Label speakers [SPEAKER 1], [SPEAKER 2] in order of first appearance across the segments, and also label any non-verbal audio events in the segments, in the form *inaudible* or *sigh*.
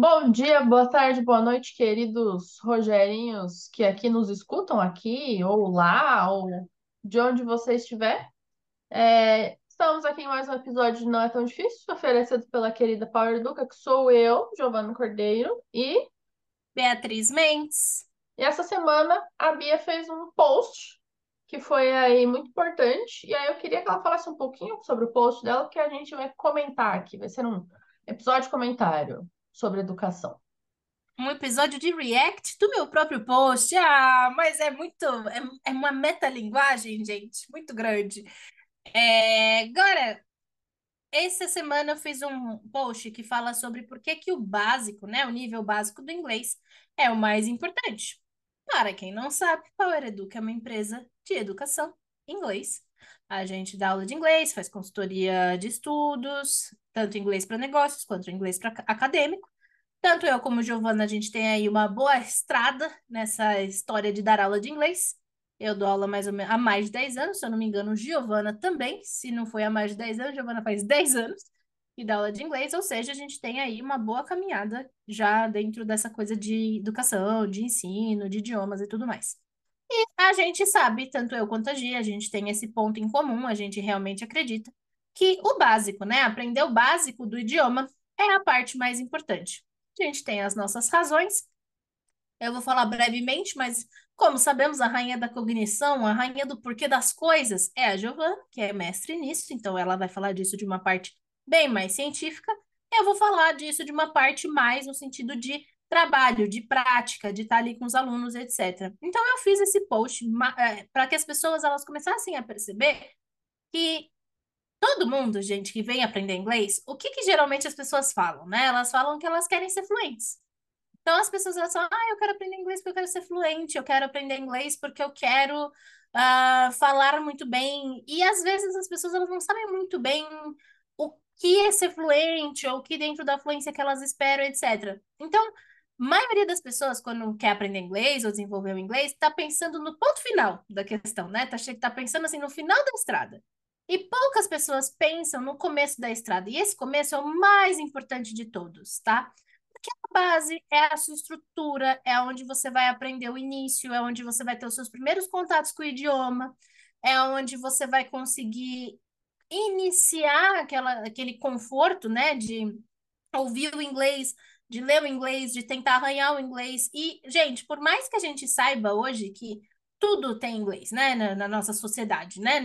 [SPEAKER 1] Bom dia, boa tarde, boa noite, queridos Rogerinhos que aqui nos escutam aqui, ou lá, ou de onde você estiver. É, estamos aqui em mais um episódio de Não é Tão Difícil, oferecido pela querida Power Educa, que sou eu, Giovana Cordeiro, e,
[SPEAKER 2] Beatriz Mendes.
[SPEAKER 1] e essa semana a Bia fez um post que foi aí muito importante, e aí eu queria que ela falasse um pouquinho sobre o post dela, que a gente vai comentar aqui, vai ser um episódio comentário sobre educação.
[SPEAKER 2] Um episódio de react do meu próprio post. Ah, mas é muito. É, é uma metalinguagem, gente, muito grande. É, agora, essa semana eu fiz um post que fala sobre por que, que o básico, né, o nível básico do inglês é o mais importante. Para quem não sabe, Power Educa é uma empresa de educação inglês. A gente dá aula de inglês, faz consultoria de estudos, tanto inglês para negócios quanto inglês para acadêmico. Tanto eu como Giovana, a gente tem aí uma boa estrada nessa história de dar aula de inglês. Eu dou aula mais ou menos há mais de 10 anos, se eu não me engano, Giovana também. Se não foi há mais de 10 anos, Giovana faz 10 anos e dá aula de inglês, ou seja, a gente tem aí uma boa caminhada já dentro dessa coisa de educação, de ensino, de idiomas e tudo mais. E a gente sabe, tanto eu quanto a Gia, a gente tem esse ponto em comum, a gente realmente acredita que o básico, né, aprender o básico do idioma é a parte mais importante. A gente tem as nossas razões. Eu vou falar brevemente, mas como sabemos, a rainha da cognição, a rainha do porquê das coisas é a Giovana, que é mestre nisso, então ela vai falar disso de uma parte bem mais científica. Eu vou falar disso de uma parte mais no sentido de trabalho, de prática, de estar ali com os alunos, etc. Então eu fiz esse post é, para que as pessoas elas começassem a perceber que todo mundo, gente, que vem aprender inglês, o que, que geralmente as pessoas falam, né? Elas falam que elas querem ser fluentes. Então as pessoas elas falam, ah, eu quero aprender inglês porque eu quero ser fluente, eu quero aprender inglês porque eu quero uh, falar muito bem. E às vezes as pessoas elas não sabem muito bem o que é ser fluente ou o que dentro da fluência que elas esperam, etc. Então, maioria das pessoas, quando quer aprender inglês ou desenvolver o inglês, está pensando no ponto final da questão, né? Tá, tá pensando assim no final da estrada. E poucas pessoas pensam no começo da estrada. E esse começo é o mais importante de todos, tá? Porque a base é a sua estrutura, é onde você vai aprender o início, é onde você vai ter os seus primeiros contatos com o idioma, é onde você vai conseguir iniciar aquela, aquele conforto, né, de ouvir o inglês, de ler o inglês, de tentar arranhar o inglês. E, gente, por mais que a gente saiba hoje que tudo tem inglês, né, na, na nossa sociedade, né,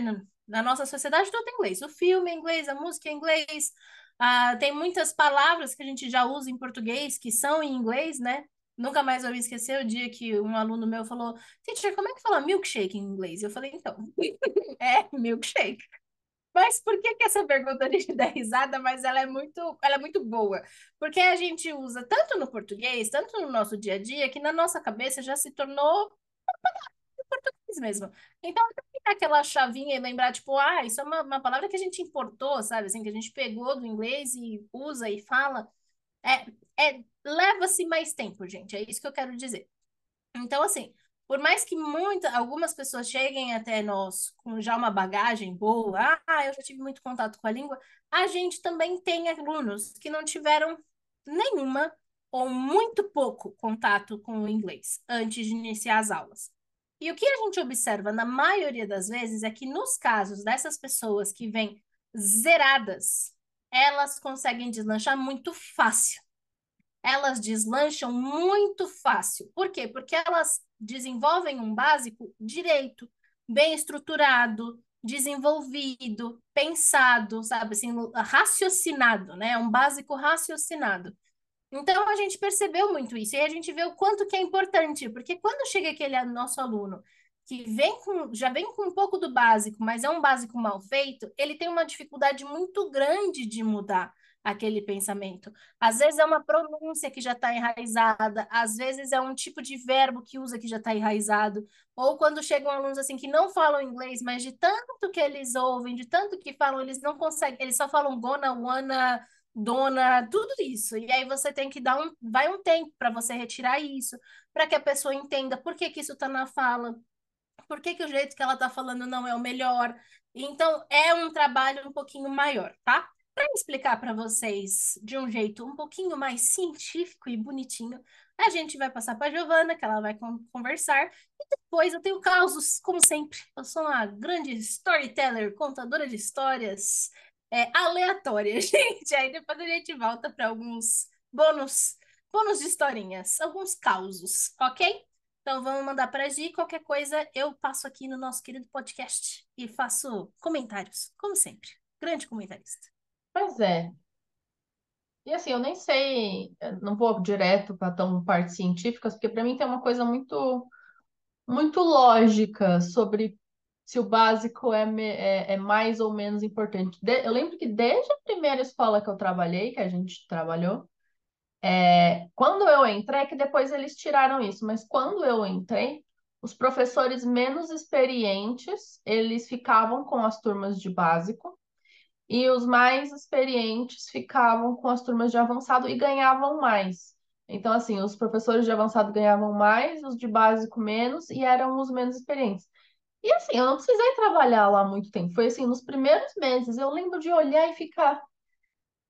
[SPEAKER 2] na nossa sociedade tudo em inglês. O filme é inglês, a música é inglês, ah, tem muitas palavras que a gente já usa em português que são em inglês, né? Nunca mais vou me esquecer o dia que um aluno meu falou, teacher, como é que fala milkshake em inglês? Eu falei, então, *laughs* é milkshake. Mas por que, que essa pergunta a gente dá risada, mas ela é muito, ela é muito boa? Porque a gente usa tanto no português, tanto no nosso dia a dia, que na nossa cabeça já se tornou português mesmo. Então, aquela chavinha e lembrar, tipo, ah, isso é uma, uma palavra que a gente importou, sabe? Assim, que a gente pegou do inglês e usa e fala. É, é, leva-se mais tempo, gente. É isso que eu quero dizer. Então, assim, por mais que muitas, algumas pessoas cheguem até nós com já uma bagagem boa, ah, eu já tive muito contato com a língua, a gente também tem alunos que não tiveram nenhuma ou muito pouco contato com o inglês antes de iniciar as aulas. E o que a gente observa na maioria das vezes é que nos casos dessas pessoas que vêm zeradas, elas conseguem deslanchar muito fácil. Elas deslancham muito fácil. Por quê? Porque elas desenvolvem um básico direito, bem estruturado, desenvolvido, pensado, sabe assim, raciocinado, né? Um básico raciocinado. Então a gente percebeu muito isso e a gente vê o quanto que é importante, porque quando chega aquele nosso aluno que vem com, já vem com um pouco do básico, mas é um básico mal feito, ele tem uma dificuldade muito grande de mudar aquele pensamento. Às vezes é uma pronúncia que já está enraizada, às vezes é um tipo de verbo que usa que já está enraizado, ou quando chegam alunos assim que não falam inglês, mas de tanto que eles ouvem, de tanto que falam, eles não conseguem, eles só falam gonna, wanna, dona, tudo isso. E aí você tem que dar um, vai um tempo para você retirar isso, para que a pessoa entenda por que, que isso está na fala, por que, que o jeito que ela está falando não é o melhor. Então, é um trabalho um pouquinho maior, tá? Para explicar para vocês de um jeito um pouquinho mais científico e bonitinho, a gente vai passar para a Giovana, que ela vai conversar, e depois eu tenho causos, como sempre. Eu sou uma grande storyteller, contadora de histórias é, aleatórias, *laughs* gente. Aí depois a gente volta para alguns bônus, bônus de historinhas, alguns causos, ok? Então vamos mandar para a Gi. Qualquer coisa eu passo aqui no nosso querido podcast e faço comentários, como sempre. Grande comentarista.
[SPEAKER 1] Pois é. E assim, eu nem sei, não vou direto para tão partes científicas, porque para mim tem uma coisa muito, muito lógica sobre se o básico é, é, é mais ou menos importante. De, eu lembro que desde a primeira escola que eu trabalhei, que a gente trabalhou, é, quando eu entrei, é que depois eles tiraram isso, mas quando eu entrei, os professores menos experientes, eles ficavam com as turmas de básico, e os mais experientes ficavam com as turmas de avançado e ganhavam mais. Então, assim, os professores de avançado ganhavam mais, os de básico menos, e eram os menos experientes. E assim, eu não precisei trabalhar lá muito tempo. Foi assim, nos primeiros meses, eu lembro de olhar e ficar,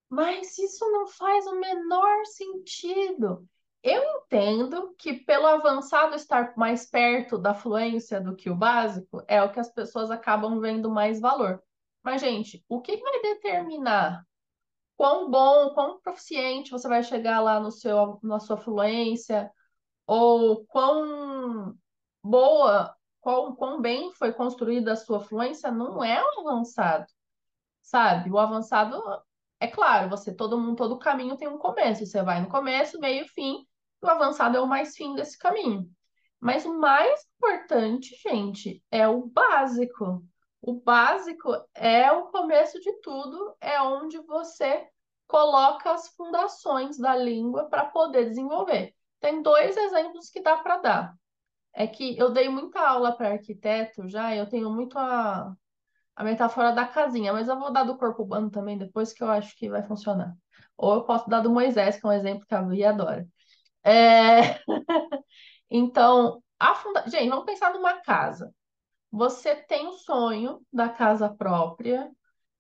[SPEAKER 1] mas isso não faz o menor sentido. Eu entendo que pelo avançado estar mais perto da fluência do que o básico, é o que as pessoas acabam vendo mais valor. Mas, gente, o que vai determinar quão bom, quão proficiente você vai chegar lá no seu, na sua fluência, ou quão boa, quão, quão bem foi construída a sua fluência, não é o avançado, sabe? O avançado, é claro, você, todo mundo, todo caminho tem um começo, você vai no começo, meio, fim, o avançado é o mais fim desse caminho. Mas o mais importante, gente, é o básico. O básico é o começo de tudo, é onde você coloca as fundações da língua para poder desenvolver. Tem dois exemplos que dá para dar. É que eu dei muita aula para arquiteto já, eu tenho muito a, a metáfora da casinha, mas eu vou dar do corpo humano também depois que eu acho que vai funcionar. Ou eu posso dar do Moisés, que é um exemplo que a Bia adora. É... *laughs* então, a funda... gente, vamos pensar numa casa você tem o sonho da casa própria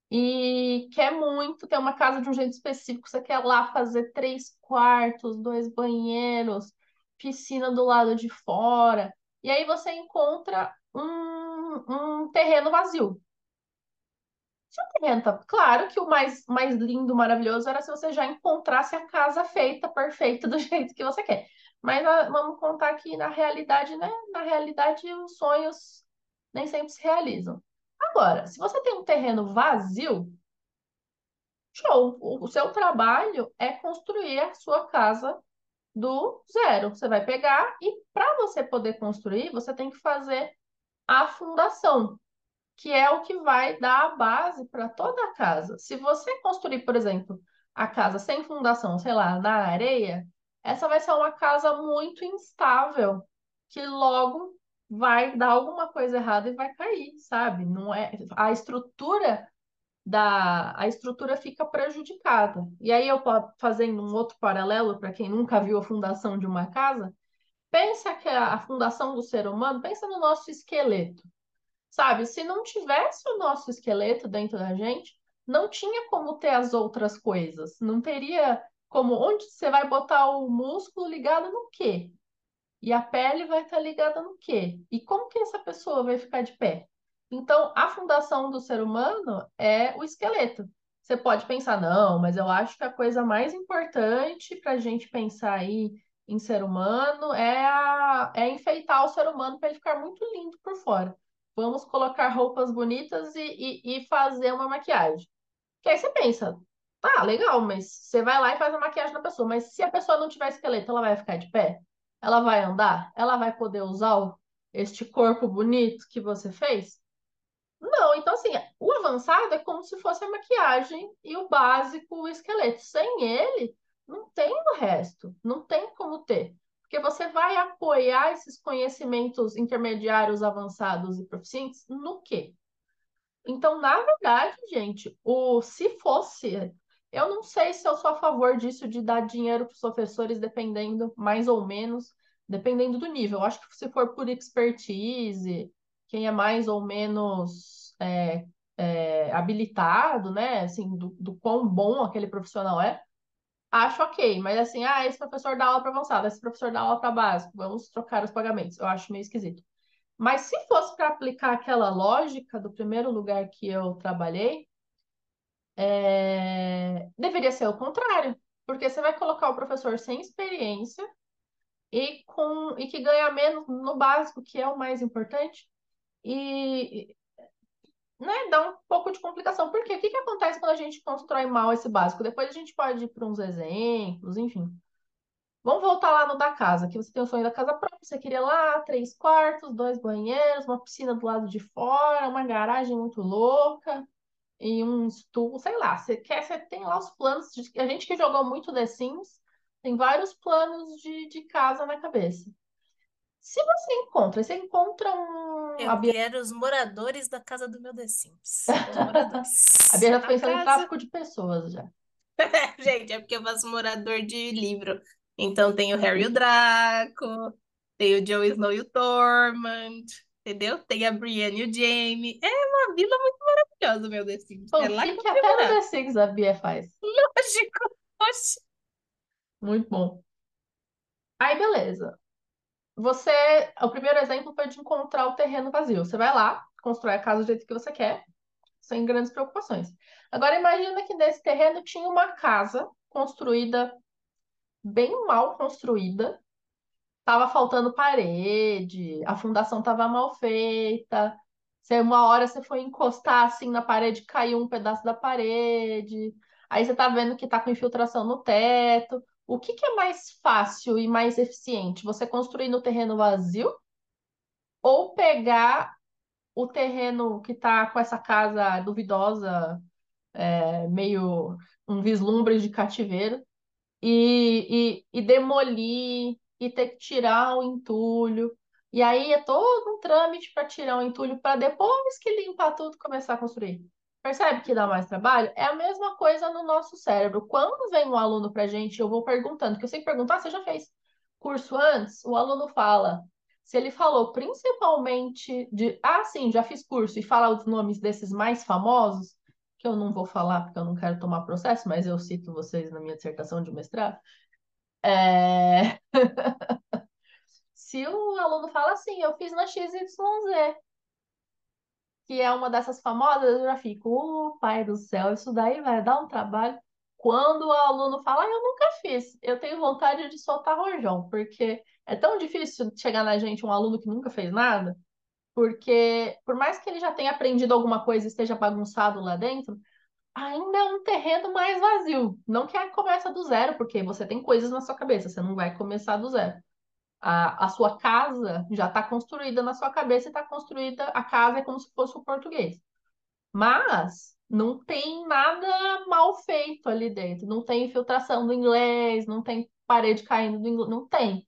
[SPEAKER 1] e quer muito ter uma casa de um jeito específico, você quer lá fazer três quartos, dois banheiros, piscina do lado de fora, e aí você encontra um, um terreno vazio. Se o terreno tá... Claro que o mais, mais lindo, maravilhoso era se você já encontrasse a casa feita, perfeita, *laughs* do jeito que você quer. Mas ah, vamos contar que na realidade, né? Na realidade, os sonhos nem sempre se realizam. Agora, se você tem um terreno vazio, show! O seu trabalho é construir a sua casa do zero. Você vai pegar e para você poder construir, você tem que fazer a fundação, que é o que vai dar a base para toda a casa. Se você construir, por exemplo, a casa sem fundação, sei lá, na areia, essa vai ser uma casa muito instável, que logo vai dar alguma coisa errada e vai cair, sabe? Não é a estrutura da a estrutura fica prejudicada. E aí eu fazendo um outro paralelo para quem nunca viu a fundação de uma casa, pensa que a, a fundação do ser humano, pensa no nosso esqueleto. Sabe? Se não tivesse o nosso esqueleto dentro da gente, não tinha como ter as outras coisas. Não teria como onde você vai botar o músculo ligado no quê? E a pele vai estar ligada no quê? E como que essa pessoa vai ficar de pé? Então, a fundação do ser humano é o esqueleto. Você pode pensar, não, mas eu acho que a coisa mais importante para a gente pensar aí em ser humano é, a, é enfeitar o ser humano para ele ficar muito lindo por fora. Vamos colocar roupas bonitas e, e, e fazer uma maquiagem. Que aí você pensa, tá, legal, mas você vai lá e faz a maquiagem na pessoa, mas se a pessoa não tiver esqueleto, ela vai ficar de pé? Ela vai andar? Ela vai poder usar o, este corpo bonito que você fez? Não, então assim, o avançado é como se fosse a maquiagem e o básico, o esqueleto. Sem ele, não tem o resto, não tem como ter. Porque você vai apoiar esses conhecimentos intermediários, avançados e proficientes no quê? Então, na verdade, gente, o se fosse eu não sei se eu sou a favor disso, de dar dinheiro para os professores, dependendo, mais ou menos, dependendo do nível. Eu acho que se for por expertise, quem é mais ou menos é, é, habilitado, né? Assim, do, do quão bom aquele profissional é, acho ok. Mas assim, ah, esse professor dá aula para avançado, esse professor dá aula para básico, vamos trocar os pagamentos. Eu acho meio esquisito. Mas se fosse para aplicar aquela lógica do primeiro lugar que eu trabalhei, é, deveria ser o contrário, porque você vai colocar o professor sem experiência e com e que ganha menos no básico, que é o mais importante, e né, dá um pouco de complicação. Porque o que, que acontece quando a gente constrói mal esse básico? Depois a gente pode ir para uns exemplos, enfim. Vamos voltar lá no da casa, que você tem o sonho da casa própria, você queria lá três quartos, dois banheiros, uma piscina do lado de fora, uma garagem muito louca e um estudo, sei lá, você quer, você tem lá os planos, de, a gente que jogou muito The Sims, tem vários planos de, de casa na cabeça. Se você encontra, você encontra um.
[SPEAKER 2] Eu Bia... quero os moradores da casa do meu The Sims. *laughs*
[SPEAKER 1] A Bia já tá pensando casa... em tráfico de pessoas já. *laughs*
[SPEAKER 2] gente, é porque eu faço morador de livro. Então tem o Harry e o Draco, tem o Jon Snow e o Tormund, entendeu? Tem a Brienne e o Jaime. É uma vila muito maravilhosa, meu The Sims.
[SPEAKER 1] Pô, é lá que, que até no The Sims a Bia faz.
[SPEAKER 2] Lógico.
[SPEAKER 1] Muito bom. Aí, beleza. Você, o primeiro exemplo foi de encontrar o terreno vazio. Você vai lá, constrói a casa do jeito que você quer, sem grandes preocupações. Agora, imagina que nesse terreno tinha uma casa construída bem mal construída, tava faltando parede, a fundação tava mal feita. Você, uma hora você foi encostar assim na parede, caiu um pedaço da parede. Aí você tá vendo que tá com infiltração no teto. O que que é mais fácil e mais eficiente? Você construir no terreno vazio ou pegar o terreno que tá com essa casa duvidosa, é, meio um vislumbre de cativeiro, e, e, e demolir e ter que tirar o entulho. E aí é todo um trâmite para tirar o entulho para depois que limpar tudo começar a construir. Percebe que dá mais trabalho? É a mesma coisa no nosso cérebro. Quando vem um aluno para a gente, eu vou perguntando, que eu sempre pergunto, ah, você já fez curso antes? O aluno fala. Se ele falou principalmente de, ah, sim, já fiz curso, e fala os nomes desses mais famosos, que eu não vou falar porque eu não quero tomar processo, mas eu cito vocês na minha dissertação de mestrado. É... *laughs* Se o aluno fala assim, eu fiz na XYZ, que é uma dessas famosas, eu já fico, oh, pai do céu, isso daí vai dar um trabalho. Quando o aluno fala, ah, eu nunca fiz, eu tenho vontade de soltar rojão, porque é tão difícil chegar na gente um aluno que nunca fez nada, porque por mais que ele já tenha aprendido alguma coisa e esteja bagunçado lá dentro, ainda é um terreno mais vazio. Não que começa do zero, porque você tem coisas na sua cabeça, você não vai começar do zero. A, a sua casa já está construída na sua cabeça e está construída, a casa é como se fosse o português. Mas não tem nada mal feito ali dentro, não tem infiltração do inglês, não tem parede caindo do inglês, não tem.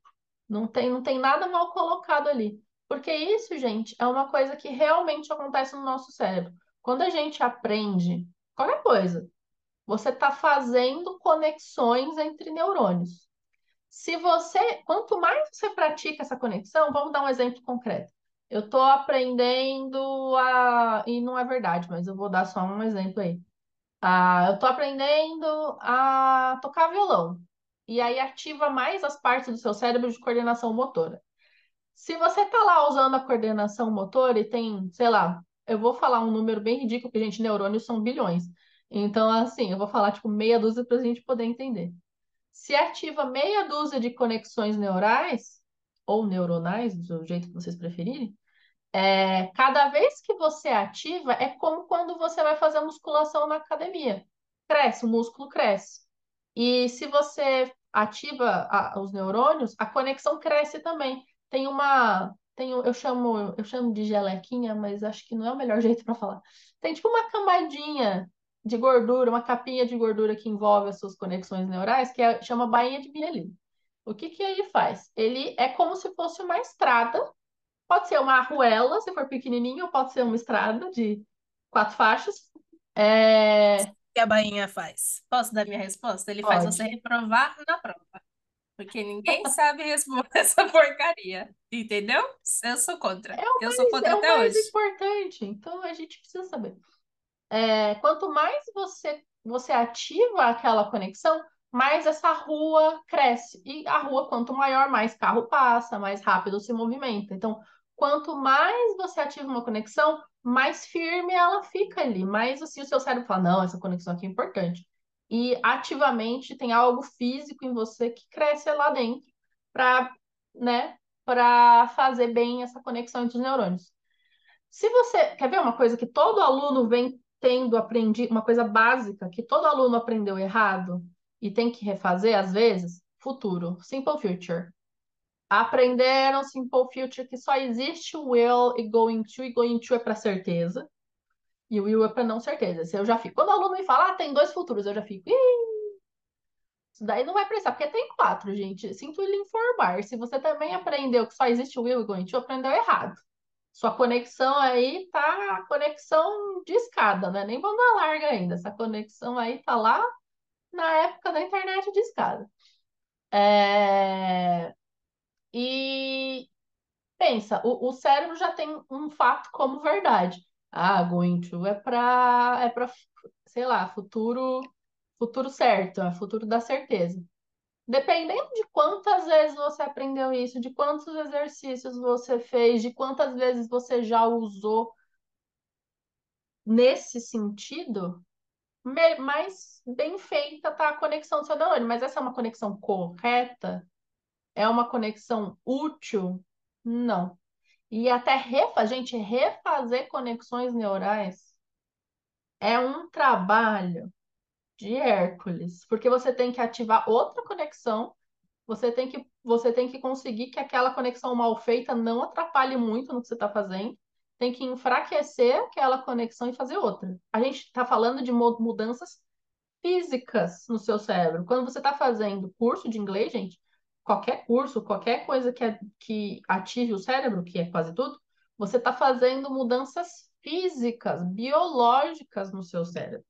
[SPEAKER 1] Não tem, não tem nada mal colocado ali. Porque isso, gente, é uma coisa que realmente acontece no nosso cérebro. Quando a gente aprende qualquer coisa, você está fazendo conexões entre neurônios. Se você, quanto mais você pratica essa conexão, vamos dar um exemplo concreto. Eu estou aprendendo a. E não é verdade, mas eu vou dar só um exemplo aí. Ah, eu estou aprendendo a tocar violão. E aí ativa mais as partes do seu cérebro de coordenação motora. Se você está lá usando a coordenação motor e tem, sei lá, eu vou falar um número bem ridículo, porque, gente, neurônios são bilhões. Então, assim, eu vou falar, tipo, meia dúzia para a gente poder entender. Se ativa meia dúzia de conexões neurais, ou neuronais, do jeito que vocês preferirem, é, cada vez que você ativa, é como quando você vai fazer musculação na academia. Cresce, o músculo cresce. E se você ativa a, os neurônios, a conexão cresce também. Tem uma. Tem, eu chamo, eu chamo de gelequinha, mas acho que não é o melhor *laughs* jeito para falar. Tem tipo uma camadinha de gordura, uma capinha de gordura que envolve as suas conexões neurais, que é, chama bainha de mielina. O que que ele faz? Ele é como se fosse uma estrada, pode ser uma arruela, se for pequenininho, ou pode ser uma estrada de quatro faixas. É... O
[SPEAKER 2] que a bainha faz? Posso dar minha resposta? Ele pode. faz você reprovar na prova. Porque ninguém *laughs* sabe responder essa porcaria. Entendeu? Eu sou contra.
[SPEAKER 1] É
[SPEAKER 2] eu
[SPEAKER 1] mais,
[SPEAKER 2] sou contra
[SPEAKER 1] é
[SPEAKER 2] até
[SPEAKER 1] o mais
[SPEAKER 2] hoje.
[SPEAKER 1] importante. Então a gente precisa saber. É, quanto mais você, você ativa aquela conexão, mais essa rua cresce. E a rua, quanto maior, mais carro passa, mais rápido se movimenta. Então, quanto mais você ativa uma conexão, mais firme ela fica ali. Mais assim, o seu cérebro fala: não, essa conexão aqui é importante. E ativamente tem algo físico em você que cresce lá dentro para né, para fazer bem essa conexão entre os neurônios. Se você quer ver uma coisa que todo aluno vem tendo aprendido, uma coisa básica que todo aluno aprendeu errado e tem que refazer às vezes, futuro, simple future. Aprenderam simple future que só existe will e going to, e going to é para certeza. E o will é para não certeza. Se eu já fico. Quando o aluno me fala, ah, tem dois futuros, eu já fico. Ih! Isso daí não vai precisar, porque tem quatro, gente. Sinto lhe informar. Se você também aprendeu que só existe will e going to, aprendeu errado. Sua conexão aí tá conexão de escada, né? Nem banda larga ainda. Essa conexão aí tá lá na época da internet de escada. É... E pensa, o, o cérebro já tem um fato como verdade. Ah, going to é para é para, sei lá, futuro futuro certo, é futuro da certeza. Dependendo de quantas vezes você aprendeu isso, de quantos exercícios você fez, de quantas vezes você já usou nesse sentido, mais bem feita tá a conexão do seu neurônio. Mas essa é uma conexão correta? É uma conexão útil? Não. E até refa, gente, refazer conexões neurais é um trabalho de Hércules, porque você tem que ativar outra conexão, você tem que, você tem que conseguir que aquela conexão mal feita não atrapalhe muito no que você está fazendo, tem que enfraquecer aquela conexão e fazer outra. A gente está falando de mudanças físicas no seu cérebro. Quando você está fazendo curso de inglês, gente, qualquer curso, qualquer coisa que, é, que ative o cérebro, que é quase tudo, você está fazendo mudanças físicas, biológicas no seu cérebro.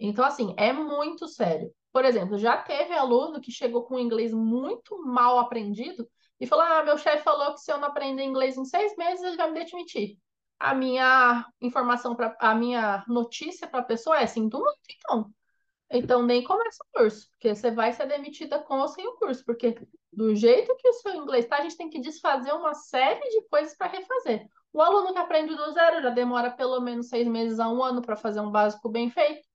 [SPEAKER 1] Então, assim, é muito sério. Por exemplo, já teve aluno que chegou com inglês muito mal aprendido e falou: Ah, meu chefe falou que se eu não aprender inglês em seis meses, ele vai me demitir. A minha informação, para a minha notícia para a pessoa é: sinto muito, então. Então, nem começa o curso, porque você vai ser demitida com ou sem o curso, porque do jeito que o seu inglês está, a gente tem que desfazer uma série de coisas para refazer. O aluno que aprende do zero já demora pelo menos seis meses a um ano para fazer um básico bem feito.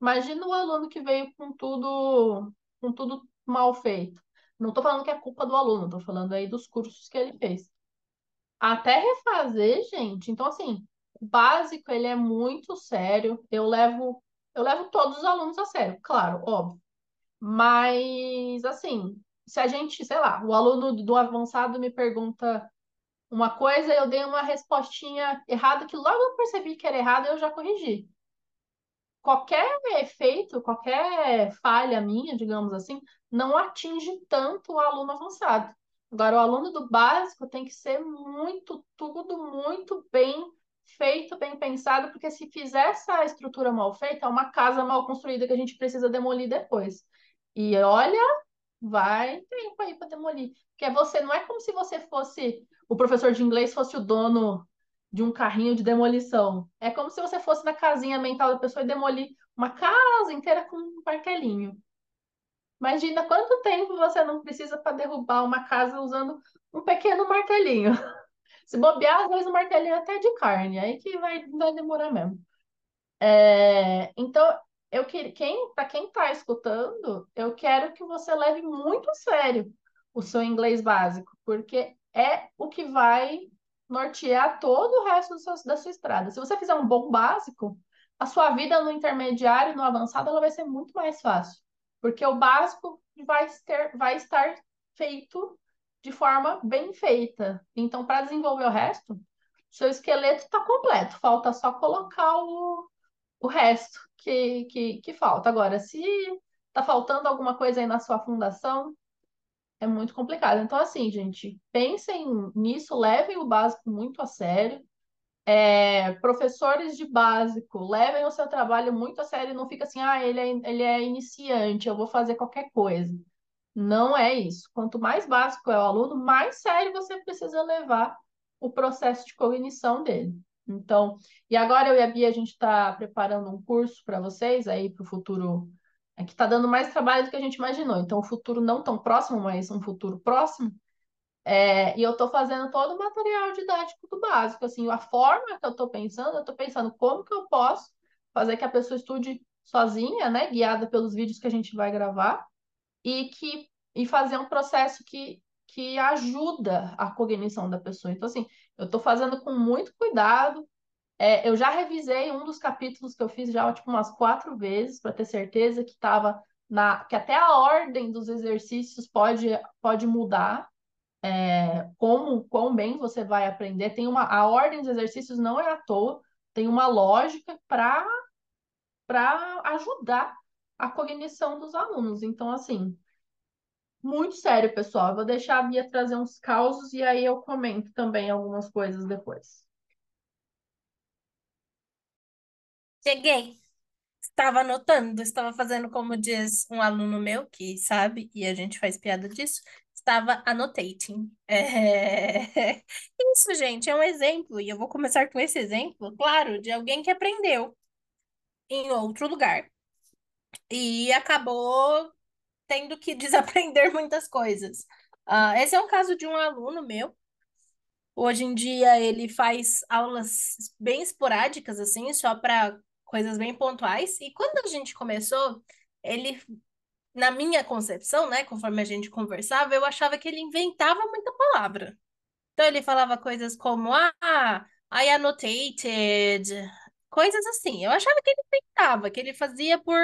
[SPEAKER 1] Imagina o aluno que veio com tudo, com tudo mal feito. Não estou falando que é culpa do aluno, estou falando aí dos cursos que ele fez. Até refazer, gente. Então, assim, o básico ele é muito sério. Eu levo, eu levo todos os alunos a sério, claro, óbvio. Mas, assim, se a gente, sei lá, o aluno do avançado me pergunta uma coisa, eu dei uma respostinha errada que logo eu percebi que era errada, eu já corrigi qualquer efeito, qualquer falha minha, digamos assim, não atinge tanto o aluno avançado. Agora, o aluno do básico tem que ser muito, tudo muito bem feito, bem pensado, porque se fizer essa estrutura mal feita, é uma casa mal construída que a gente precisa demolir depois. E olha, vai tempo aí para demolir. Porque você não é como se você fosse o professor de inglês fosse o dono de um carrinho de demolição. É como se você fosse na casinha mental da pessoa e demolir uma casa inteira com um martelinho. Imagina quanto tempo você não precisa para derrubar uma casa usando um pequeno martelinho. *laughs* Se bobear, às vezes o martelinho é até de carne, aí que vai, vai demorar mesmo. É, então, eu que, quem, para quem está escutando, eu quero que você leve muito a sério o seu inglês básico, porque é o que vai nortear todo o resto da sua estrada. Se você fizer um bom básico, a sua vida no intermediário, no avançado, ela vai ser muito mais fácil. Porque o básico vai, ter, vai estar feito de forma bem feita. Então, para desenvolver o resto, seu esqueleto está completo. Falta só colocar o, o resto que, que, que falta. Agora, se está faltando alguma coisa aí na sua fundação, é muito complicado. Então, assim, gente, pensem nisso, levem o básico muito a sério. É, professores de básico, levem o seu trabalho muito a sério, não fica assim, ah, ele é, ele é iniciante, eu vou fazer qualquer coisa. Não é isso. Quanto mais básico é o aluno, mais sério você precisa levar o processo de cognição dele. Então, e agora eu e a Bia, a gente está preparando um curso para vocês aí para o futuro, é que está dando mais trabalho do que a gente imaginou. Então, o futuro não tão próximo, mas um futuro próximo. É, e eu estou fazendo todo o material didático do básico, assim, a forma que eu estou pensando, eu estou pensando como que eu posso fazer que a pessoa estude sozinha, né, guiada pelos vídeos que a gente vai gravar, e que e fazer um processo que, que ajuda a cognição da pessoa. Então, assim, eu estou fazendo com muito cuidado. É, eu já revisei um dos capítulos que eu fiz já tipo umas quatro vezes para ter certeza que estava na que até a ordem dos exercícios pode pode mudar. É, como quão bem você vai aprender. Tem uma a ordem dos exercícios não é à toa, tem uma lógica para para ajudar a cognição dos alunos. Então, assim, muito sério, pessoal. Eu vou deixar a Bia trazer uns causos e aí eu comento também algumas coisas depois.
[SPEAKER 2] Cheguei. Estava anotando, estava fazendo como diz um aluno meu que sabe, e a gente faz piada disso, estava annotating. É... *laughs* Isso, gente, é um exemplo, e eu vou começar com esse exemplo, claro, de alguém que aprendeu em outro lugar e acabou tendo que *laughs* desaprender muitas coisas. Uh, esse é um caso de um aluno meu. Hoje em dia ele faz aulas bem esporádicas, assim, só para coisas bem pontuais. E quando a gente começou, ele, na minha concepção, né, conforme a gente conversava, eu achava que ele inventava muita palavra. Então ele falava coisas como, ah, I annotated, coisas assim. Eu achava que ele que ele fazia por,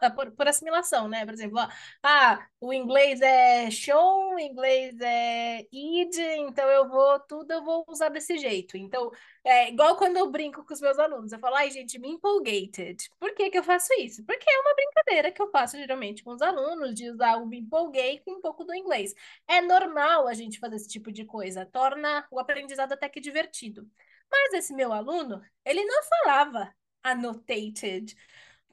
[SPEAKER 2] ah, por, por assimilação, né? Por exemplo, ah, o inglês é show, o inglês é id, então eu vou, tudo eu vou usar desse jeito. Então, é igual quando eu brinco com os meus alunos, eu falo, ai, gente, me empolgated. Por que que eu faço isso? Porque é uma brincadeira que eu faço geralmente com os alunos, de usar o me empolguei com um pouco do inglês. É normal a gente fazer esse tipo de coisa, torna o aprendizado até que divertido. Mas esse meu aluno, ele não falava annotated,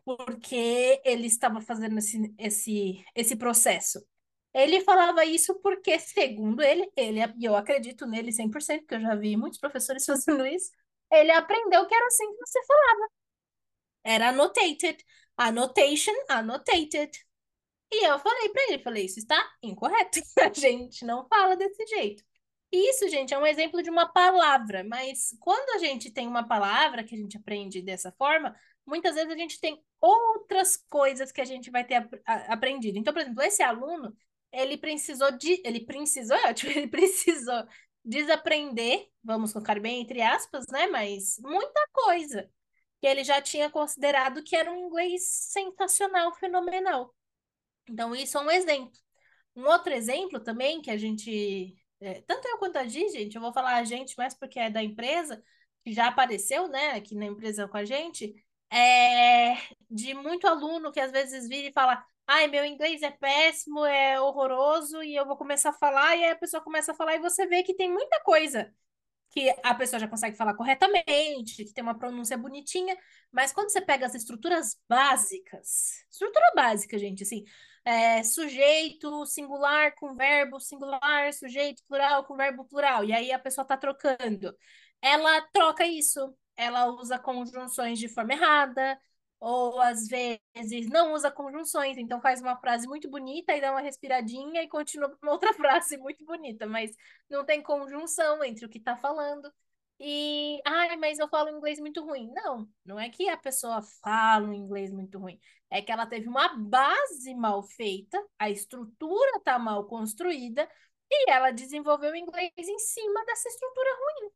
[SPEAKER 2] porque ele estava fazendo esse, esse, esse processo. Ele falava isso porque, segundo ele, ele e eu acredito nele 100%, porque eu já vi muitos professores *laughs* fazendo isso, ele aprendeu que era assim que você falava. Era annotated, annotation, annotated. E eu falei para ele, falei, isso está incorreto. *laughs* A gente não fala desse jeito. Isso, gente, é um exemplo de uma palavra, mas quando a gente tem uma palavra que a gente aprende dessa forma, muitas vezes a gente tem outras coisas que a gente vai ter ap aprendido. Então, por exemplo, esse aluno, ele precisou de, ele precisou, *laughs* ele precisou desaprender, vamos colocar bem entre aspas, né, mas muita coisa que ele já tinha considerado que era um inglês sensacional, fenomenal. Então, isso é um exemplo. Um outro exemplo também que a gente é, tanto eu quanto a Gi, gente, eu vou falar a gente mais porque é da empresa, que já apareceu, né, aqui na empresa com a gente, é de muito aluno que às vezes vira e fala: ai, meu inglês é péssimo, é horroroso, e eu vou começar a falar, e aí a pessoa começa a falar, e você vê que tem muita coisa que a pessoa já consegue falar corretamente, que tem uma pronúncia bonitinha, mas quando você pega as estruturas básicas, estrutura básica, gente, assim, é, sujeito singular com verbo singular, sujeito plural com verbo plural, e aí a pessoa está trocando. Ela troca isso, ela usa conjunções de forma errada, ou às vezes não usa conjunções, então faz uma frase muito bonita e dá uma respiradinha e continua com outra *laughs* frase muito bonita, mas não tem conjunção entre o que está falando. E, ai, mas eu falo inglês muito ruim. Não, não é que a pessoa fala um inglês muito ruim. É que ela teve uma base mal feita, a estrutura está mal construída e ela desenvolveu o inglês em cima dessa estrutura ruim.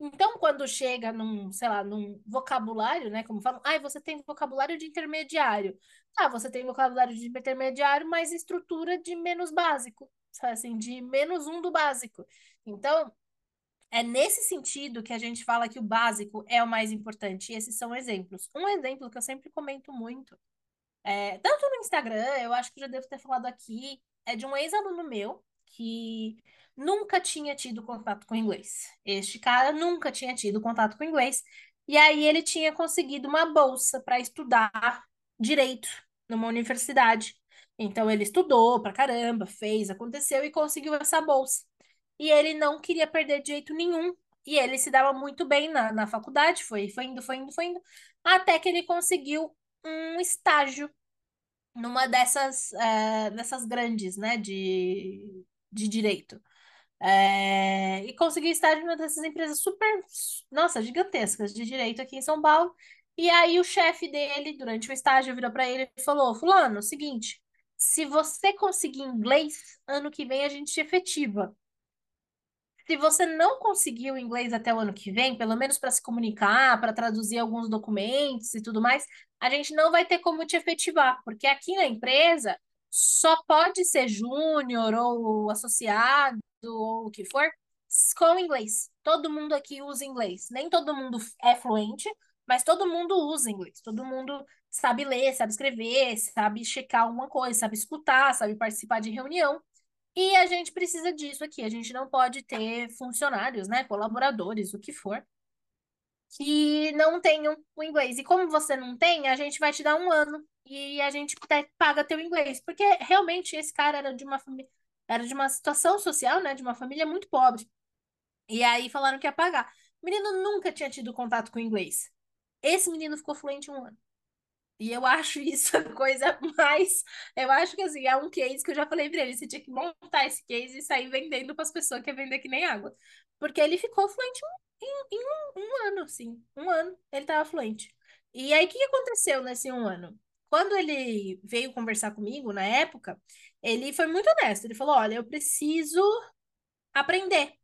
[SPEAKER 2] Então, quando chega num, sei lá, num vocabulário, né, como falam, ai, você tem vocabulário de intermediário. Ah, você tem vocabulário de intermediário, mas estrutura de menos básico, assim, de menos um do básico. Então, é nesse sentido que a gente fala que o básico é o mais importante. E esses são exemplos. Um exemplo que eu sempre comento muito, é, tanto no Instagram, eu acho que já devo ter falado aqui, é de um ex-aluno meu que nunca tinha tido contato com inglês. Este cara nunca tinha tido contato com inglês. E aí ele tinha conseguido uma bolsa para estudar direito numa universidade. Então ele estudou pra caramba, fez, aconteceu e conseguiu essa bolsa. E ele não queria perder de jeito nenhum E ele se dava muito bem na, na faculdade, foi, foi indo, foi indo, foi indo, até que ele conseguiu um estágio numa dessas, é, dessas grandes, né, de, de direito. É, e consegui estar em uma dessas empresas super, nossa, gigantescas de direito aqui em São Paulo. E aí o chefe dele, durante o estágio, virou para ele e falou: Fulano, seguinte, se você conseguir inglês, ano que vem a gente te efetiva. Se você não conseguir o inglês até o ano que vem, pelo menos para se comunicar, para traduzir alguns documentos e tudo mais, a gente não vai ter como te efetivar, porque aqui na empresa só pode ser júnior ou associado ou o que for com inglês. Todo mundo aqui usa inglês. Nem todo mundo é fluente, mas todo mundo usa inglês. Todo mundo sabe ler, sabe escrever, sabe checar alguma coisa, sabe escutar, sabe participar de reunião. E a gente precisa disso aqui. A gente não pode ter funcionários, né, colaboradores, o que for, que não tenham o inglês. E como você não tem, a gente vai te dar um ano e a gente paga teu inglês, porque realmente esse cara era de uma família, era de uma situação social, né, de uma família muito pobre. E aí falaram que ia pagar. O menino nunca tinha tido contato com inglês. Esse menino ficou fluente um ano. E eu acho isso a coisa *laughs* mais. Eu acho que assim, é um case que eu já falei pra ele: você tinha que montar esse case e sair vendendo para as pessoas que é vender que nem água. Porque ele ficou fluente em, em um, um, ano, assim. Um ano ele estava fluente. E aí, o que aconteceu nesse um ano? Quando ele veio conversar comigo, na época, ele foi muito honesto. Ele falou: olha, eu preciso aprender.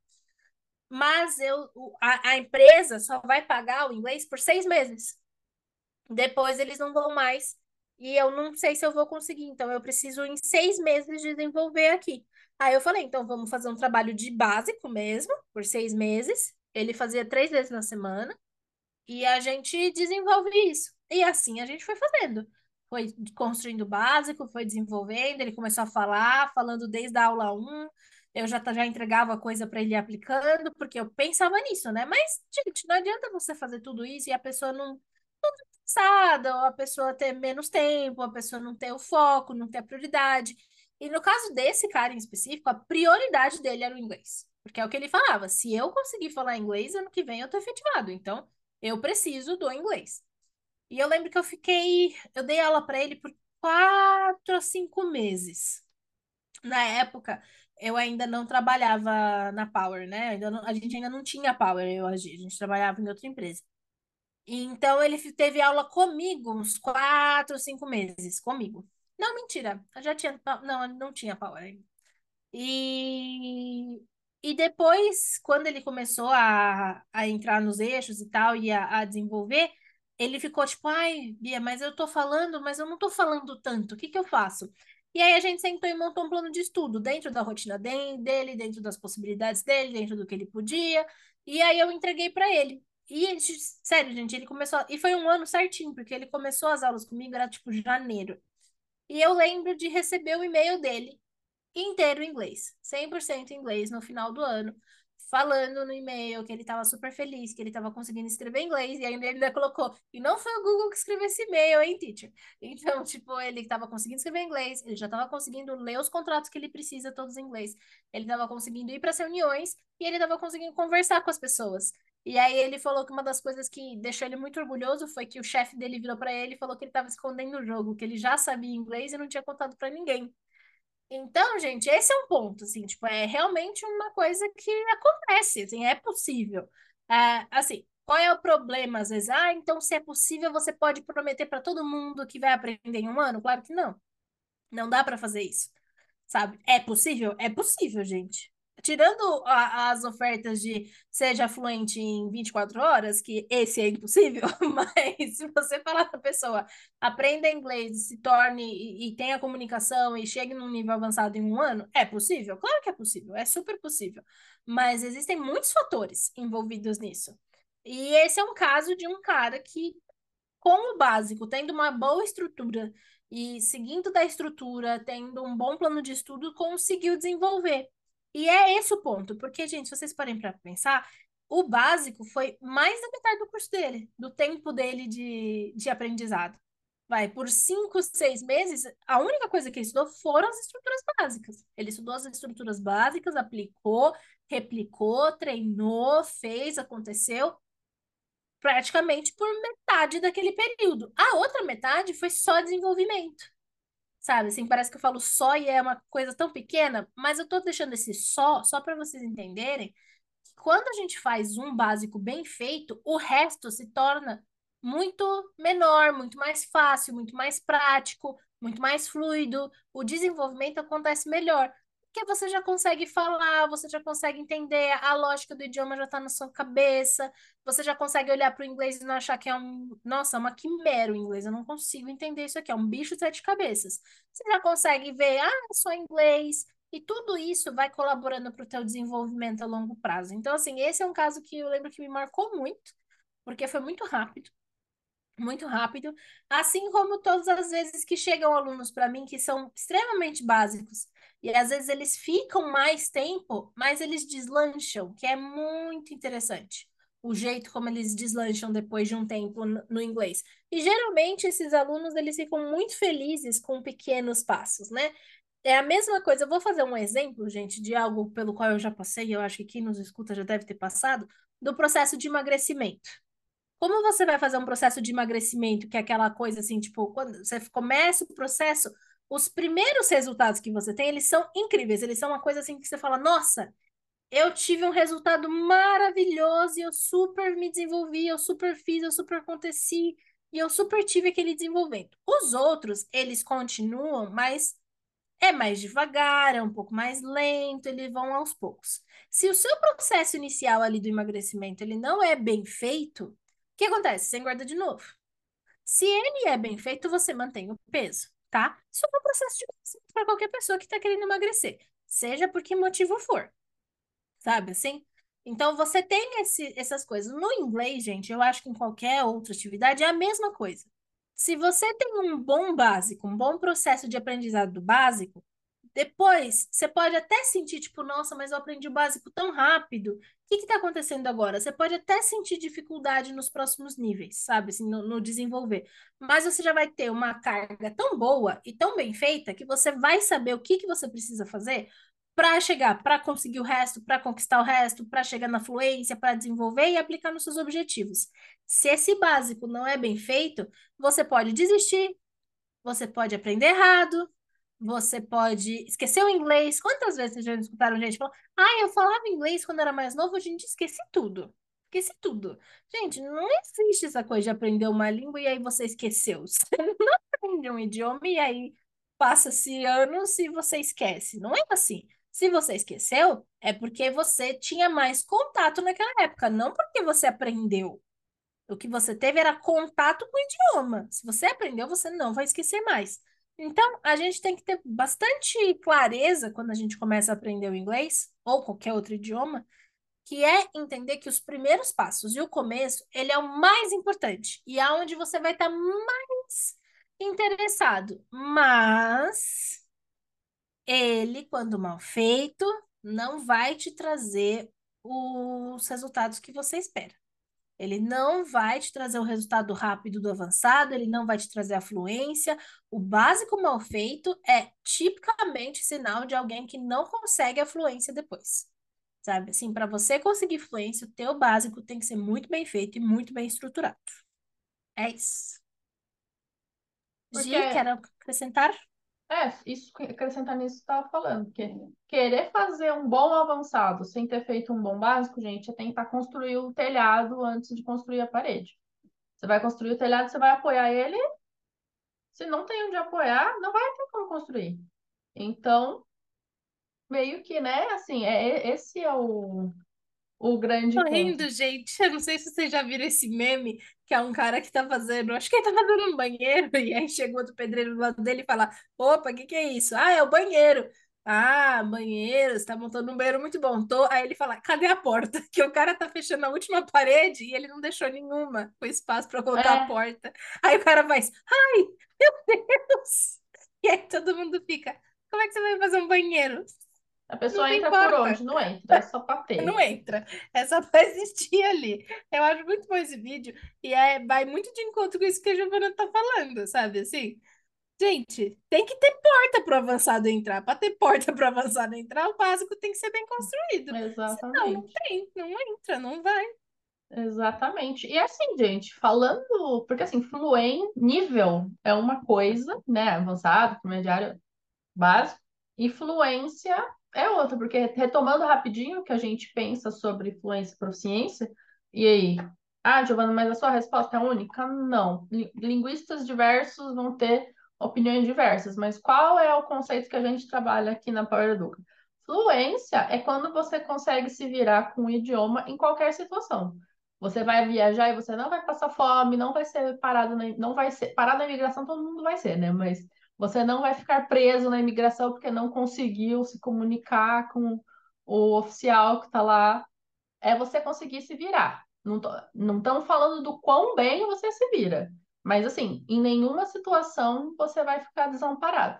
[SPEAKER 2] Mas eu, a, a empresa só vai pagar o inglês por seis meses. Depois eles não vão mais. E eu não sei se eu vou conseguir. Então, eu preciso, em seis meses, desenvolver aqui. Aí eu falei, então vamos fazer um trabalho de básico mesmo, por seis meses. Ele fazia três vezes na semana. E a gente desenvolve isso. E assim a gente foi fazendo. Foi construindo básico, foi desenvolvendo. Ele começou a falar, falando desde a aula 1. Eu já, já entregava coisa para ele aplicando, porque eu pensava nisso, né? Mas, gente, não adianta você fazer tudo isso e a pessoa não, não cansada, ou a pessoa ter menos tempo, a pessoa não ter o foco, não ter a prioridade. E no caso desse cara em específico, a prioridade dele era o inglês. Porque é o que ele falava: se eu conseguir falar inglês, ano que vem eu tô efetivado. Então, eu preciso do inglês. E eu lembro que eu fiquei. Eu dei aula para ele por quatro a cinco meses. Na época, eu ainda não trabalhava na Power, né? A gente ainda não tinha Power, eu, a gente trabalhava em outra empresa. Então ele teve aula comigo uns quatro, cinco meses comigo. Não, mentira, eu já tinha, não, não tinha Power. E, e depois, quando ele começou a, a entrar nos eixos e tal, e a, a desenvolver, ele ficou tipo, ai, Bia, mas eu tô falando, mas eu não tô falando tanto, o que que eu faço? E aí a gente sentou e montou um plano de estudo dentro da rotina dele, dentro das possibilidades dele, dentro do que ele podia. E aí eu entreguei para ele. E ele, sério, gente, ele começou. E foi um ano certinho, porque ele começou as aulas comigo, era tipo janeiro. E eu lembro de receber o e-mail dele inteiro em inglês, 100% em inglês no final do ano, falando no e-mail que ele estava super feliz, que ele estava conseguindo escrever inglês, e ainda ele ainda colocou, e não foi o Google que escreveu esse e-mail, hein, teacher? Então, *laughs* tipo, ele estava conseguindo escrever inglês, ele já estava conseguindo ler os contratos que ele precisa todos em inglês, ele estava conseguindo ir para as reuniões, e ele estava conseguindo conversar com as pessoas. E aí ele falou que uma das coisas que deixou ele muito orgulhoso foi que o chefe dele virou para ele e falou que ele estava escondendo o jogo, que ele já sabia inglês e não tinha contado para ninguém. Então, gente, esse é um ponto, assim, tipo, é realmente uma coisa que acontece, assim, é possível. É, assim, qual é o problema? Às vezes, ah, então se é possível, você pode prometer para todo mundo que vai aprender em um ano? Claro que não. Não dá para fazer isso, sabe? É possível? É possível, gente tirando a, as ofertas de seja fluente em 24 horas, que esse é impossível, *laughs* mas se você falar para a pessoa aprenda inglês, se torne e, e tenha comunicação e chegue num nível avançado em um ano, é possível? Claro que é possível, é super possível. Mas existem muitos fatores envolvidos nisso. E esse é um caso de um cara que, com o básico, tendo uma boa estrutura e seguindo da estrutura, tendo um bom plano de estudo, conseguiu desenvolver. E é esse o ponto, porque, gente, se vocês parem para pensar, o básico foi mais da metade do curso dele, do tempo dele de, de aprendizado. vai, por cinco, seis meses, a única coisa que ele estudou foram as estruturas básicas. Ele estudou as estruturas básicas, aplicou, replicou, treinou, fez, aconteceu praticamente por metade daquele período. A outra metade foi só desenvolvimento. Sabe, assim, parece que eu falo só e é uma coisa tão pequena, mas eu tô deixando esse só, só para vocês entenderem que quando a gente faz um básico bem feito, o resto se torna muito menor, muito mais fácil, muito mais prático, muito mais fluido. O desenvolvimento acontece melhor porque você já consegue falar, você já consegue entender, a lógica do idioma já está na sua cabeça, você já consegue olhar para o inglês e não achar que é um, nossa, é uma quimera o inglês, eu não consigo entender isso aqui, é um bicho de sete cabeças. Você já consegue ver, ah, é só inglês, e tudo isso vai colaborando para o teu desenvolvimento a longo prazo. Então, assim, esse é um caso que eu lembro que me marcou muito, porque foi muito rápido muito rápido, assim como todas as vezes que chegam alunos para mim que são extremamente básicos e às vezes eles ficam mais tempo, mas eles deslancham, que é muito interessante. O jeito como eles deslancham depois de um tempo no inglês. E geralmente esses alunos eles ficam muito felizes com pequenos passos, né? É a mesma coisa. Eu vou fazer um exemplo, gente, de algo pelo qual eu já passei, eu acho que quem nos escuta já deve ter passado, do processo de emagrecimento. Como você vai fazer um processo de emagrecimento, que é aquela coisa assim, tipo, quando você começa o processo, os primeiros resultados que você tem, eles são incríveis, eles são uma coisa assim que você fala, nossa, eu tive um resultado maravilhoso e eu super me desenvolvi, eu super fiz, eu super aconteci e eu super tive aquele desenvolvimento. Os outros, eles continuam, mas é mais devagar, é um pouco mais lento, eles vão aos poucos. Se o seu processo inicial ali do emagrecimento ele não é bem feito, que acontece? Você engorda de novo. Se ele é bem feito, você mantém o peso, tá? Isso é um processo de para qualquer pessoa que está querendo emagrecer, seja por que motivo for, sabe assim? Então, você tem esse, essas coisas. No inglês, gente, eu acho que em qualquer outra atividade é a mesma coisa. Se você tem um bom básico, um bom processo de aprendizado do básico, depois, você pode até sentir, tipo, nossa, mas eu aprendi o básico tão rápido. O que está acontecendo agora? Você pode até sentir dificuldade nos próximos níveis, sabe? Assim, no, no desenvolver. Mas você já vai ter uma carga tão boa e tão bem feita que você vai saber o que, que você precisa fazer para chegar, para conseguir o resto, para conquistar o resto, para chegar na fluência, para desenvolver e aplicar nos seus objetivos. Se esse básico não é bem feito, você pode desistir, você pode aprender errado, você pode esquecer o inglês. Quantas vezes vocês já escutaram gente falando, ah, eu falava inglês quando era mais novo, dia esqueci tudo. Esqueci tudo. Gente, não existe essa coisa de aprender uma língua e aí você esqueceu. *laughs* Você não aprende um idioma e aí passa-se anos e você esquece. Não é assim. Se você esqueceu, é porque você tinha mais contato naquela época, não porque você aprendeu. O que você teve era contato com o idioma. Se você aprendeu, você não vai esquecer mais. Então, a gente tem que ter bastante clareza quando a gente começa a aprender o inglês ou qualquer outro idioma, que é entender que os primeiros passos e o começo, ele é o mais importante e é onde você vai estar mais interessado. Mas ele, quando mal feito, não vai te trazer os resultados que você espera. Ele não vai te trazer o resultado rápido do avançado, ele não vai te trazer a fluência. O básico mal feito é tipicamente sinal de alguém que não consegue a fluência depois. Sabe? Assim, para você conseguir fluência, o teu básico tem que ser muito bem feito e muito bem estruturado. É isso. Porque... Gi, quer acrescentar?
[SPEAKER 1] É, isso acrescentar nisso que estava falando, que querer fazer um bom avançado sem ter feito um bom básico, gente, é tentar construir o telhado antes de construir a parede. Você vai construir o telhado, você vai apoiar ele. Se não tem onde apoiar, não vai ter como construir. Então, meio que, né, assim, é, esse é o, o grande
[SPEAKER 2] Tô rindo, gente. Eu não sei se vocês já viram esse meme, que é um cara que tá fazendo, acho que ele tá fazendo um banheiro, *laughs* e aí chegou outro pedreiro do lado dele e fala: opa, o que que é isso? Ah, é o banheiro. Ah, banheiro, você tá montando um banheiro muito bom. Tô... Aí ele fala, cadê a porta? *laughs* Que o cara tá fechando a última parede e ele não deixou nenhuma com espaço para colocar é. a porta. Aí o cara faz, ai, meu Deus! *laughs* E aí todo mundo fica, como é que você vai fazer um banheiro
[SPEAKER 1] A pessoa
[SPEAKER 2] Não
[SPEAKER 1] entra por onde? Não entra, é só pra ter. *laughs*
[SPEAKER 2] Não entra. É só pra existir ali. Eu acho muito bom esse vídeo. E é, vai muito de encontro com isso que a Giovana tá falando, sabe? Assim, gente, tem que ter porta pro avançado entrar. Pra ter porta pro avançado entrar, o básico tem que ser bem construído. Senão, não
[SPEAKER 1] Exatamente.
[SPEAKER 2] tem. Não entra, não vai.
[SPEAKER 1] Exatamente. E assim, gente, falando, porque assim, fluente, nível é uma coisa, né? Avançado, intermediário, básico, e fluência é outra, porque retomando rapidinho o que a gente pensa sobre fluência e proficiência, e aí? Ah, Giovana, mas a sua resposta é única? Não. Li- Linguistas diversos vão ter opiniões diversas, mas qual é o conceito que a gente trabalha aqui na Power Educa? Fluência é quando você consegue se virar com o idioma em qualquer situação. Você vai viajar e você não vai passar fome, não vai ser parado na, não vai ser parado na imigração, todo mundo vai ser, né? Mas você não vai ficar preso na imigração porque não conseguiu se comunicar com o oficial que está lá. É você conseguir se virar. Não estamos falando do quão bem você se vira, mas assim, em nenhuma situação você vai ficar desamparado.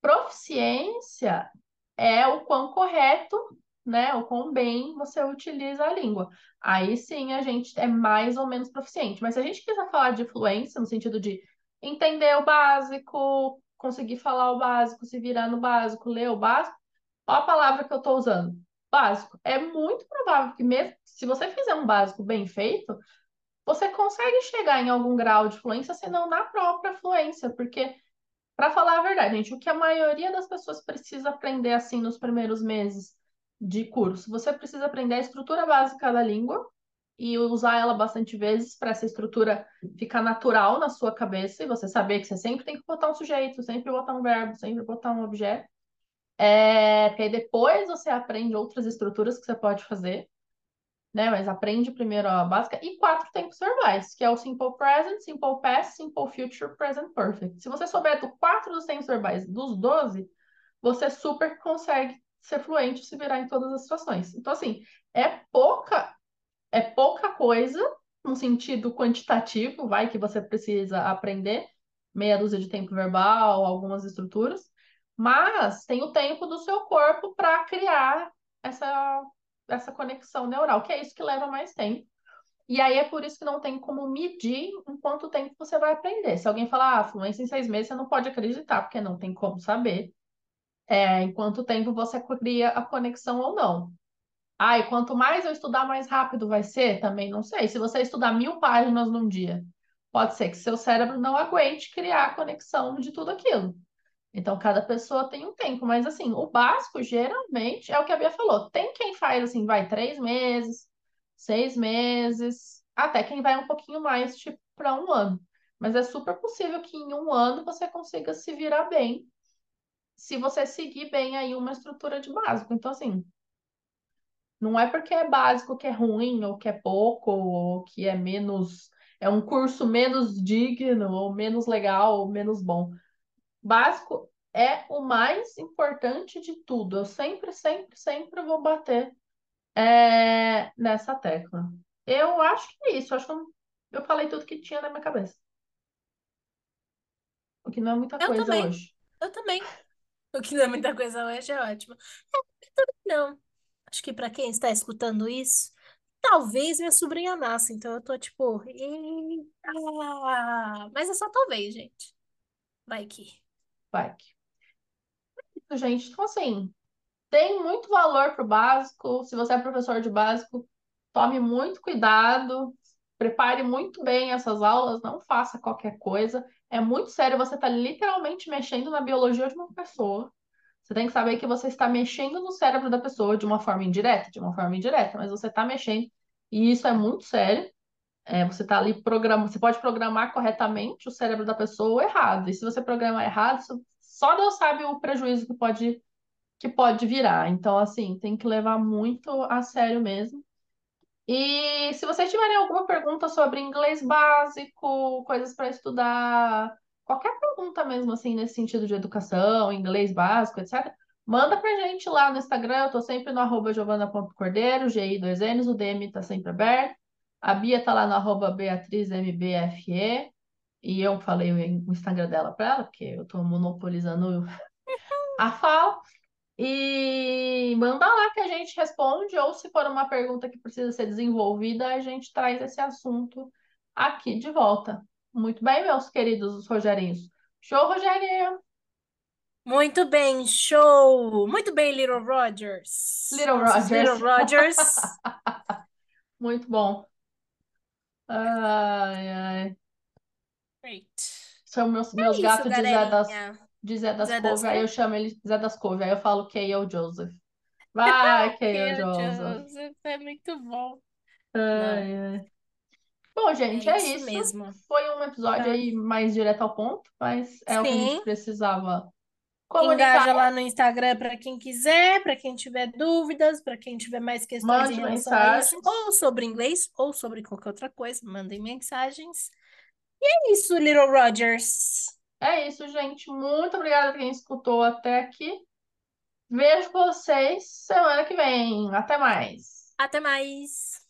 [SPEAKER 1] Proficiência é o quão correto, né, o quão bem você utiliza a língua. Aí sim a gente é mais ou menos proficiente. Mas se a gente quiser falar de fluência, no sentido de entender o básico, conseguir falar o básico, se virar no básico, ler o básico, qual a palavra que eu estou usando? Básico. É muito provável que mesmo se você fizer um básico bem feito, você consegue chegar em algum grau de fluência, se não na própria fluência, porque para falar a verdade, gente, o que a maioria das pessoas precisa aprender assim nos primeiros meses de curso, você precisa aprender a estrutura básica da língua e usar ela bastante vezes para essa estrutura ficar natural na sua cabeça e você saber que você sempre tem que botar um sujeito, sempre botar um verbo, sempre botar um objeto. É, porque aí depois você aprende outras estruturas que você pode fazer, né? Mas aprende primeiro a básica e quatro tempos verbais, que é o simple present, simple past, simple future, present perfect. Se você souber do quatro dos tempos verbais dos 12, você super consegue ser fluente se virar em todas as situações. Então, assim, é pouca, é pouca coisa no sentido quantitativo, vai, que você precisa aprender, meia dúzia de tempo verbal, algumas estruturas, mas tem o tempo do seu corpo para criar essa, essa conexão neural, que é isso que leva mais tempo. E aí é por isso que não tem como medir em quanto tempo você vai aprender. Se alguém falar, ah, fluência em seis meses, você não pode acreditar, porque não tem como saber é, em quanto tempo você cria a conexão ou não. E quanto mais eu estudar, mais rápido vai ser? Também não sei. Se você estudar mil páginas num dia, pode ser que seu cérebro não aguente criar a conexão de tudo aquilo. Então, cada pessoa tem um tempo, mas assim, o básico geralmente é o que a Bia falou. Tem quem faz assim, vai três meses, seis meses, até quem vai um pouquinho mais, tipo, para um ano. Mas é super possível que em um ano você consiga se virar bem, se você seguir bem aí uma estrutura de básico. Então, assim, não é porque é básico que é ruim, ou que é pouco, ou que é menos, é um curso menos digno, ou menos legal, ou menos bom básico é o mais importante de tudo. Eu sempre, sempre, sempre vou bater é, nessa tecla. Eu acho que é isso. Eu acho que eu, eu falei tudo que tinha na minha cabeça. O que não é muita
[SPEAKER 2] Eu
[SPEAKER 1] coisa
[SPEAKER 2] também.
[SPEAKER 1] hoje.
[SPEAKER 2] Eu também. O que não é muita coisa hoje é ótimo. É, não. Acho que para quem está escutando isso, talvez minha sobrinha nasça. Então eu tô tipo, eita. Mas é só talvez, gente. Vai que.
[SPEAKER 1] Vai. Gente, então assim, tem muito valor pro básico. Se você é professor de básico, tome muito cuidado, prepare muito bem essas aulas, não faça qualquer coisa. É muito sério, você está literalmente mexendo na biologia de uma pessoa. Você tem que saber que você está mexendo no cérebro da pessoa de uma forma indireta, de uma forma indireta, mas você está mexendo, e isso é muito sério. É, você está ali programando, você pode programar corretamente o cérebro da pessoa ou errado. E se você programar errado, só Deus sabe o prejuízo que pode que pode virar. Então, assim, tem que levar muito a sério mesmo. E se vocês tiverem alguma pergunta sobre inglês básico, coisas para estudar, qualquer pergunta mesmo assim nesse sentido de educação, inglês básico, etc., manda pra gente lá no Instagram. Eu tô sempre no arroba giovana.cordeiro, GI 2 Ns, o DM tá sempre aberto. A Bia tá lá no arroba beatrizmbfe. E eu falei o Instagram dela para ela, porque eu tô monopolizando a fala. E manda lá que a gente responde, ou se for uma pergunta que precisa ser desenvolvida, a gente traz esse assunto aqui de volta. Muito bem, meus queridos Rogerinhos. Show, Rogerinho!
[SPEAKER 2] Muito bem, show! Muito bem, Little Rogers.
[SPEAKER 1] Little Rogers.
[SPEAKER 2] Little Rogers. *laughs*
[SPEAKER 1] Muito bom. Ai, ai.
[SPEAKER 2] Great.
[SPEAKER 1] São meus, meus
[SPEAKER 2] É isso,
[SPEAKER 1] gatos de Zé das, de Zé das
[SPEAKER 2] Zé das
[SPEAKER 1] Couve, aí
[SPEAKER 2] quê?
[SPEAKER 1] eu chamo ele Zé das Couve, aí eu falo ou Joseph. Vai, Kay ou
[SPEAKER 2] Que o
[SPEAKER 1] Joseph.
[SPEAKER 2] Joseph é muito bom.
[SPEAKER 1] Ai, ai. Bom, gente,
[SPEAKER 2] É
[SPEAKER 1] é
[SPEAKER 2] isso
[SPEAKER 1] isso.
[SPEAKER 2] mesmo.
[SPEAKER 1] Foi um episódio
[SPEAKER 2] Tá.
[SPEAKER 1] aí mais direto ao ponto, mas é o que a gente
[SPEAKER 2] Sim.
[SPEAKER 1] precisava
[SPEAKER 2] Engaja
[SPEAKER 1] comunicar.
[SPEAKER 2] lá no Instagram para quem quiser, para quem tiver dúvidas, para quem tiver mais questões
[SPEAKER 1] Mande
[SPEAKER 2] a isso,
[SPEAKER 1] mensagens.
[SPEAKER 2] ou sobre inglês, ou sobre qualquer outra coisa, mandem mensagens. E é isso, Little Rogers.
[SPEAKER 1] É isso, gente. Muito obrigada a quem escutou até aqui. Vejo vocês semana que vem. Até mais.
[SPEAKER 2] Até mais.